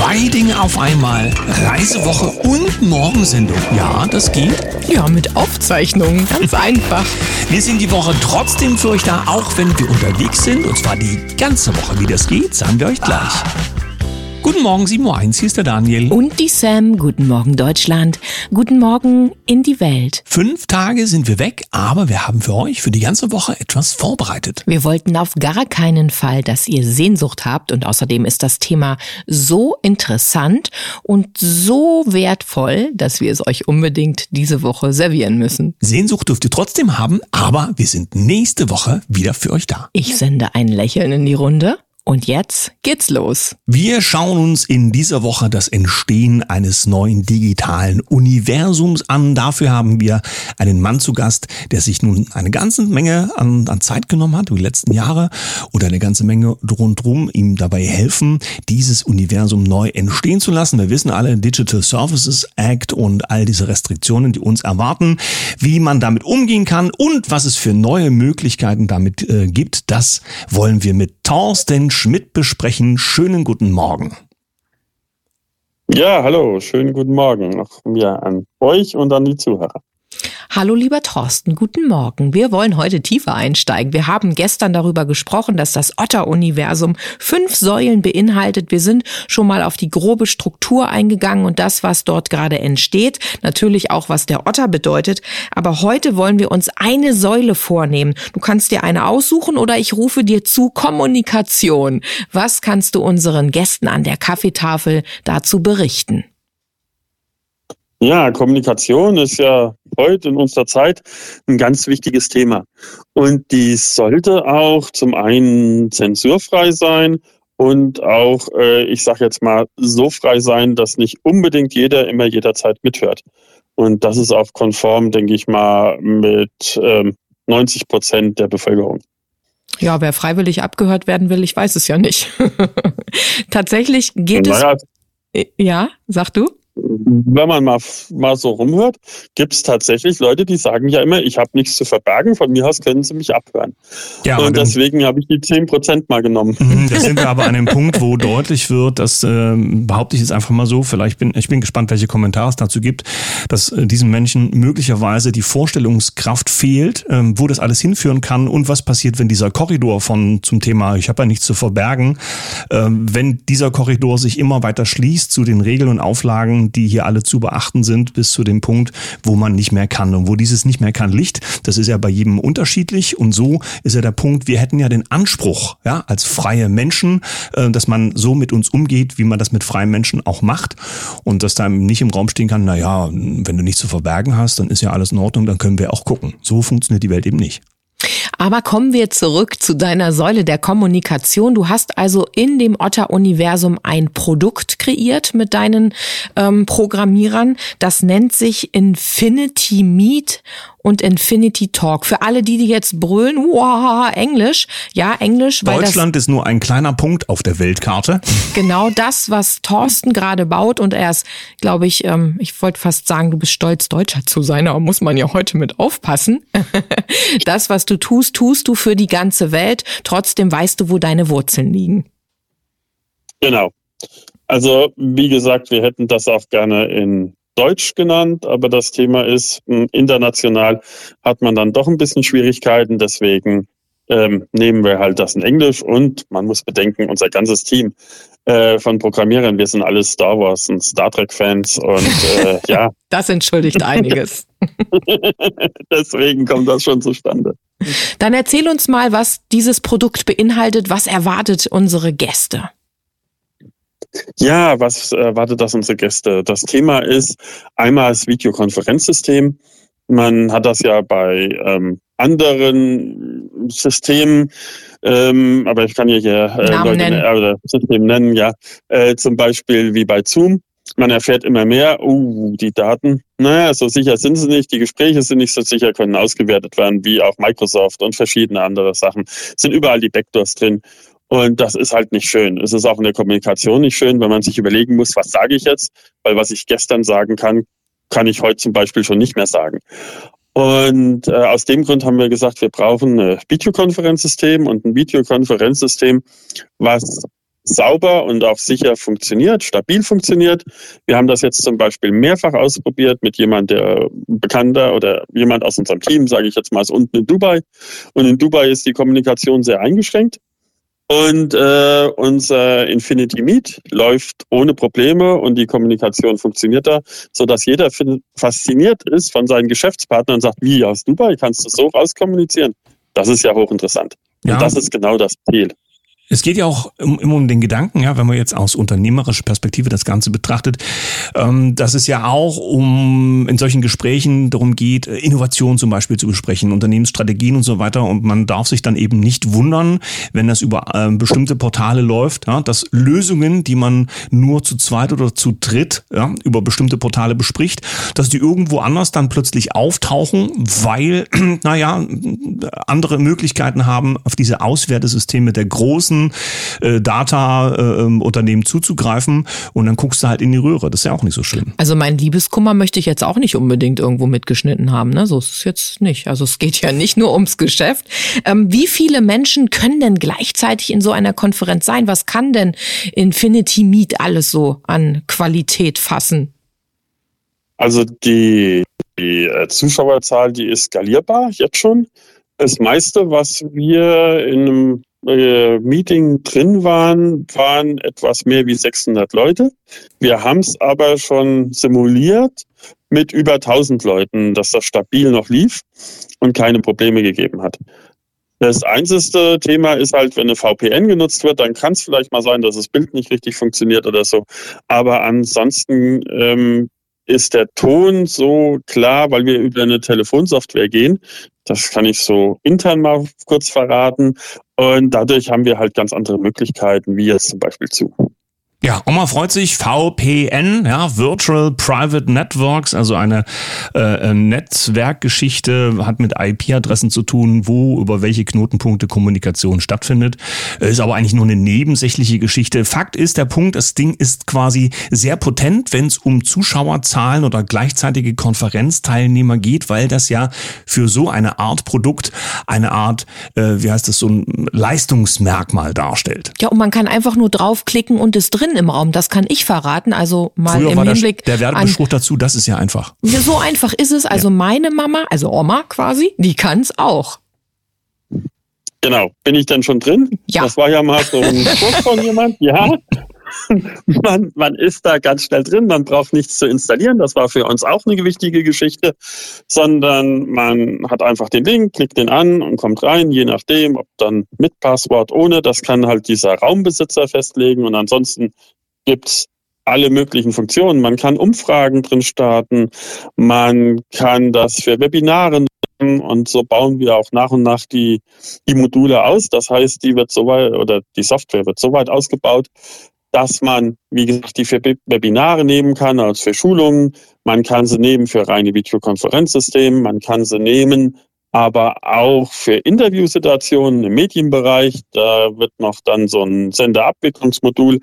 Zwei Dinge auf einmal. Reisewoche und Morgensendung. Ja, das geht. Ja, mit Aufzeichnungen. Ganz einfach. Wir sind die Woche trotzdem für euch da, auch wenn wir unterwegs sind. Und zwar die ganze Woche. Wie das geht, sagen wir euch gleich. Guten Morgen, 7.01 Uhr, hier ist der Daniel. Und die Sam. Guten Morgen, Deutschland. Guten Morgen in die Welt. Fünf Tage sind wir weg, aber wir haben für euch für die ganze Woche etwas vorbereitet. Wir wollten auf gar keinen Fall, dass ihr Sehnsucht habt und außerdem ist das Thema so interessant und so wertvoll, dass wir es euch unbedingt diese Woche servieren müssen. Sehnsucht dürft ihr trotzdem haben, aber wir sind nächste Woche wieder für euch da. Ich sende ein Lächeln in die Runde. Und jetzt geht's los. Wir schauen uns in dieser Woche das Entstehen eines neuen digitalen Universums an. Dafür haben wir einen Mann zu Gast, der sich nun eine ganze Menge an, an Zeit genommen hat, die letzten Jahre, oder eine ganze Menge rundherum ihm dabei helfen, dieses Universum neu entstehen zu lassen. Wir wissen alle, Digital Services Act und all diese Restriktionen, die uns erwarten, wie man damit umgehen kann und was es für neue Möglichkeiten damit äh, gibt, das wollen wir mit Thorsten Schmidt besprechen. Schönen guten Morgen. Ja, hallo, schönen guten Morgen auch mir an euch und an die Zuhörer. Hallo lieber Thorsten, guten Morgen. Wir wollen heute tiefer einsteigen. Wir haben gestern darüber gesprochen, dass das Otter-Universum fünf Säulen beinhaltet. Wir sind schon mal auf die grobe Struktur eingegangen und das, was dort gerade entsteht. Natürlich auch, was der Otter bedeutet. Aber heute wollen wir uns eine Säule vornehmen. Du kannst dir eine aussuchen oder ich rufe dir zu Kommunikation. Was kannst du unseren Gästen an der Kaffeetafel dazu berichten? Ja, Kommunikation ist ja heute in unserer Zeit ein ganz wichtiges Thema. Und die sollte auch zum einen zensurfrei sein und auch, äh, ich sage jetzt mal, so frei sein, dass nicht unbedingt jeder immer jederzeit mithört. Und das ist auch konform, denke ich mal, mit ähm, 90 Prozent der Bevölkerung. Ja, wer freiwillig abgehört werden will, ich weiß es ja nicht. Tatsächlich geht naja, es. Ja, sag du? Wenn man mal, mal so rumhört, gibt es tatsächlich Leute, die sagen ja immer, ich habe nichts zu verbergen, von mir aus können sie mich abhören. Ja, und deswegen habe ich die 10% mal genommen. Mhm, da sind wir aber an dem Punkt, wo deutlich wird, dass, äh, behaupte ich jetzt einfach mal so, vielleicht bin ich bin gespannt, welche Kommentare es dazu gibt, dass äh, diesen Menschen möglicherweise die Vorstellungskraft fehlt, äh, wo das alles hinführen kann und was passiert, wenn dieser Korridor von zum Thema, ich habe ja nichts zu verbergen, äh, wenn dieser Korridor sich immer weiter schließt zu den Regeln und Auflagen, die hier alle zu beachten sind, bis zu dem Punkt, wo man nicht mehr kann. Und wo dieses nicht mehr kann liegt, das ist ja bei jedem unterschiedlich. Und so ist ja der Punkt, wir hätten ja den Anspruch, ja, als freie Menschen, äh, dass man so mit uns umgeht, wie man das mit freien Menschen auch macht. Und dass da nicht im Raum stehen kann, na ja, wenn du nichts zu verbergen hast, dann ist ja alles in Ordnung, dann können wir auch gucken. So funktioniert die Welt eben nicht. Aber kommen wir zurück zu deiner Säule der Kommunikation. Du hast also in dem Otter-Universum ein Produkt kreiert mit deinen ähm, Programmierern. Das nennt sich Infinity Meet und Infinity Talk. Für alle, die, die jetzt brüllen, wow, Englisch, ja, Englisch. Deutschland ist nur ein kleiner Punkt auf der Weltkarte. Genau das, was Thorsten gerade baut und er ist, glaube ich, ähm, ich wollte fast sagen, du bist stolz, Deutscher zu sein, aber muss man ja heute mit aufpassen. das, was du tust, tust du für die ganze Welt. Trotzdem weißt du, wo deine Wurzeln liegen. Genau. Also, wie gesagt, wir hätten das auch gerne in Deutsch genannt, aber das Thema ist, hm, international hat man dann doch ein bisschen Schwierigkeiten. Deswegen ähm, nehmen wir halt das in Englisch und man muss bedenken, unser ganzes Team äh, von Programmierern, wir sind alle Star Wars und Star Trek-Fans und äh, ja. Das entschuldigt einiges. Deswegen kommt das schon zustande. Dann erzähl uns mal, was dieses Produkt beinhaltet, was erwartet unsere Gäste. Ja, was erwartet das unsere Gäste? Das Thema ist einmal das Videokonferenzsystem. Man hat das ja bei ähm, anderen Systemen, ähm, aber ich kann ja hier äh, Leute nennen. Äh, System nennen, ja, äh, zum Beispiel wie bei Zoom. Man erfährt immer mehr, uh, die Daten, naja, so sicher sind sie nicht, die Gespräche sind nicht so sicher, können ausgewertet werden, wie auch Microsoft und verschiedene andere Sachen. Es sind überall die Backdoors drin. Und das ist halt nicht schön. Es ist auch in der Kommunikation nicht schön, wenn man sich überlegen muss, was sage ich jetzt? Weil was ich gestern sagen kann, kann ich heute zum Beispiel schon nicht mehr sagen. Und äh, aus dem Grund haben wir gesagt, wir brauchen ein Videokonferenzsystem und ein Videokonferenzsystem, was sauber und auch sicher funktioniert, stabil funktioniert. Wir haben das jetzt zum Beispiel mehrfach ausprobiert mit jemand, der bekannter oder jemand aus unserem Team, sage ich jetzt mal, ist unten in Dubai. Und in Dubai ist die Kommunikation sehr eingeschränkt. Und äh, unser Infinity Meet läuft ohne Probleme und die Kommunikation funktioniert da, so dass jeder fasziniert ist von seinen Geschäftspartnern und sagt, wie aus Dubai kannst du so rauskommunizieren? Das ist ja hochinteressant. Ja. Und das ist genau das Ziel. Es geht ja auch immer um den Gedanken, ja, wenn man jetzt aus unternehmerischer Perspektive das Ganze betrachtet, ähm, dass es ja auch um in solchen Gesprächen darum geht, Innovation zum Beispiel zu besprechen, Unternehmensstrategien und so weiter. Und man darf sich dann eben nicht wundern, wenn das über ähm, bestimmte Portale läuft, dass Lösungen, die man nur zu zweit oder zu dritt über bestimmte Portale bespricht, dass die irgendwo anders dann plötzlich auftauchen, weil, naja, andere Möglichkeiten haben, auf diese Auswertesysteme der großen großen äh, Data-Unternehmen äh, zuzugreifen und dann guckst du halt in die Röhre. Das ist ja auch nicht so schlimm. Also mein Liebeskummer möchte ich jetzt auch nicht unbedingt irgendwo mitgeschnitten haben. Ne? So ist es jetzt nicht. Also es geht ja nicht nur ums Geschäft. Ähm, wie viele Menschen können denn gleichzeitig in so einer Konferenz sein? Was kann denn Infinity Meet alles so an Qualität fassen? Also die, die äh, Zuschauerzahl, die ist skalierbar jetzt schon. Das meiste, was wir in einem äh, Meeting drin waren, waren etwas mehr wie 600 Leute. Wir haben es aber schon simuliert mit über 1000 Leuten, dass das stabil noch lief und keine Probleme gegeben hat. Das einzige Thema ist halt, wenn eine VPN genutzt wird, dann kann es vielleicht mal sein, dass das Bild nicht richtig funktioniert oder so. Aber ansonsten ähm, ist der Ton so klar, weil wir über eine Telefonsoftware gehen. Das kann ich so intern mal kurz verraten. Und dadurch haben wir halt ganz andere Möglichkeiten, wie jetzt zum Beispiel zu. Ja, Oma freut sich, VPN, ja, Virtual Private Networks, also eine äh, Netzwerkgeschichte, hat mit IP-Adressen zu tun, wo über welche Knotenpunkte Kommunikation stattfindet. Ist aber eigentlich nur eine nebensächliche Geschichte. Fakt ist, der Punkt, das Ding ist quasi sehr potent, wenn es um Zuschauerzahlen oder gleichzeitige Konferenzteilnehmer geht, weil das ja für so eine Art Produkt eine Art, äh, wie heißt das, so ein Leistungsmerkmal darstellt. Ja, und man kann einfach nur draufklicken und es drin drin im Raum, das kann ich verraten. Also mal Früher im war Hinblick. Der, der Werbespruch dazu, das ist ja einfach. So einfach ist es. Also ja. meine Mama, also Oma quasi, die kann es auch. Genau. Bin ich denn schon drin? Ja. Das war ja mal so ein Spruch von jemand. Ja. man, man ist da ganz schnell drin, man braucht nichts zu installieren. Das war für uns auch eine wichtige Geschichte, sondern man hat einfach den Link, klickt den an und kommt rein, je nachdem, ob dann mit Passwort, ohne. Das kann halt dieser Raumbesitzer festlegen und ansonsten gibt's alle möglichen Funktionen. Man kann Umfragen drin starten, man kann das für Webinare und so bauen wir auch nach und nach die, die Module aus. Das heißt, die wird so weit oder die Software wird so weit ausgebaut, dass man, wie gesagt, die für Webinare nehmen kann als für Schulungen. Man kann sie nehmen für reine Videokonferenzsysteme. Man kann sie nehmen, aber auch für Interviewsituationen im Medienbereich. Da wird noch dann so ein Senderabwicklungsmodul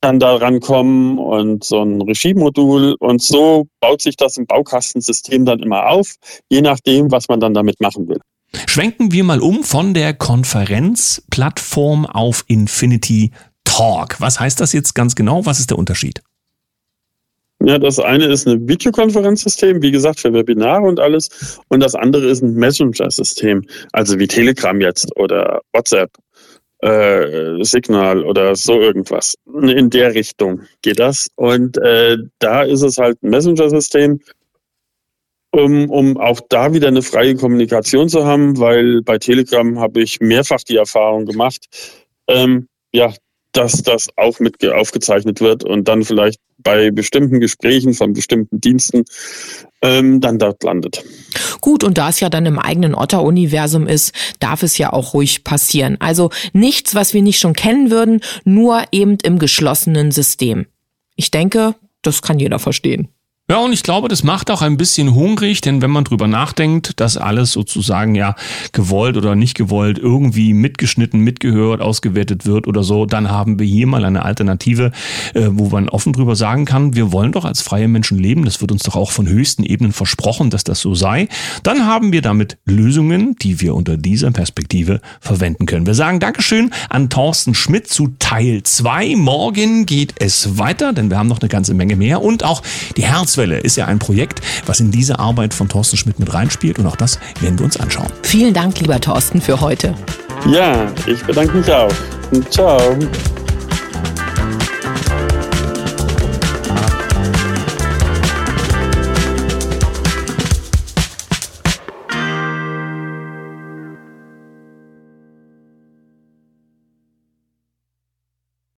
dann daran kommen und so ein Regiemodul. Und so baut sich das im Baukastensystem dann immer auf, je nachdem, was man dann damit machen will. Schwenken wir mal um von der Konferenzplattform auf Infinity Talk. Was heißt das jetzt ganz genau? Was ist der Unterschied? Ja, das eine ist ein Videokonferenzsystem, wie gesagt, für Webinare und alles. Und das andere ist ein Messenger-System, also wie Telegram jetzt oder WhatsApp, äh, Signal oder so irgendwas. In der Richtung geht das. Und äh, da ist es halt ein Messenger-System, um, um auch da wieder eine freie Kommunikation zu haben, weil bei Telegram habe ich mehrfach die Erfahrung gemacht, ähm, ja, dass das auch mit aufgezeichnet wird und dann vielleicht bei bestimmten Gesprächen von bestimmten Diensten ähm, dann dort landet. Gut, und da es ja dann im eigenen Otter-Universum ist, darf es ja auch ruhig passieren. Also nichts, was wir nicht schon kennen würden, nur eben im geschlossenen System. Ich denke, das kann jeder verstehen. Ja, und ich glaube, das macht auch ein bisschen hungrig, denn wenn man drüber nachdenkt, dass alles sozusagen ja gewollt oder nicht gewollt irgendwie mitgeschnitten, mitgehört, ausgewertet wird oder so, dann haben wir hier mal eine Alternative, äh, wo man offen drüber sagen kann, wir wollen doch als freie Menschen leben, das wird uns doch auch von höchsten Ebenen versprochen, dass das so sei. Dann haben wir damit Lösungen, die wir unter dieser Perspektive verwenden können. Wir sagen Dankeschön an Thorsten Schmidt zu Teil 2. Morgen geht es weiter, denn wir haben noch eine ganze Menge mehr und auch die Herz Kurzwelle ist ja ein Projekt, was in diese Arbeit von Thorsten Schmidt mit reinspielt und auch das werden wir uns anschauen. Vielen Dank, lieber Thorsten, für heute. Ja, ich bedanke mich auch. Ciao.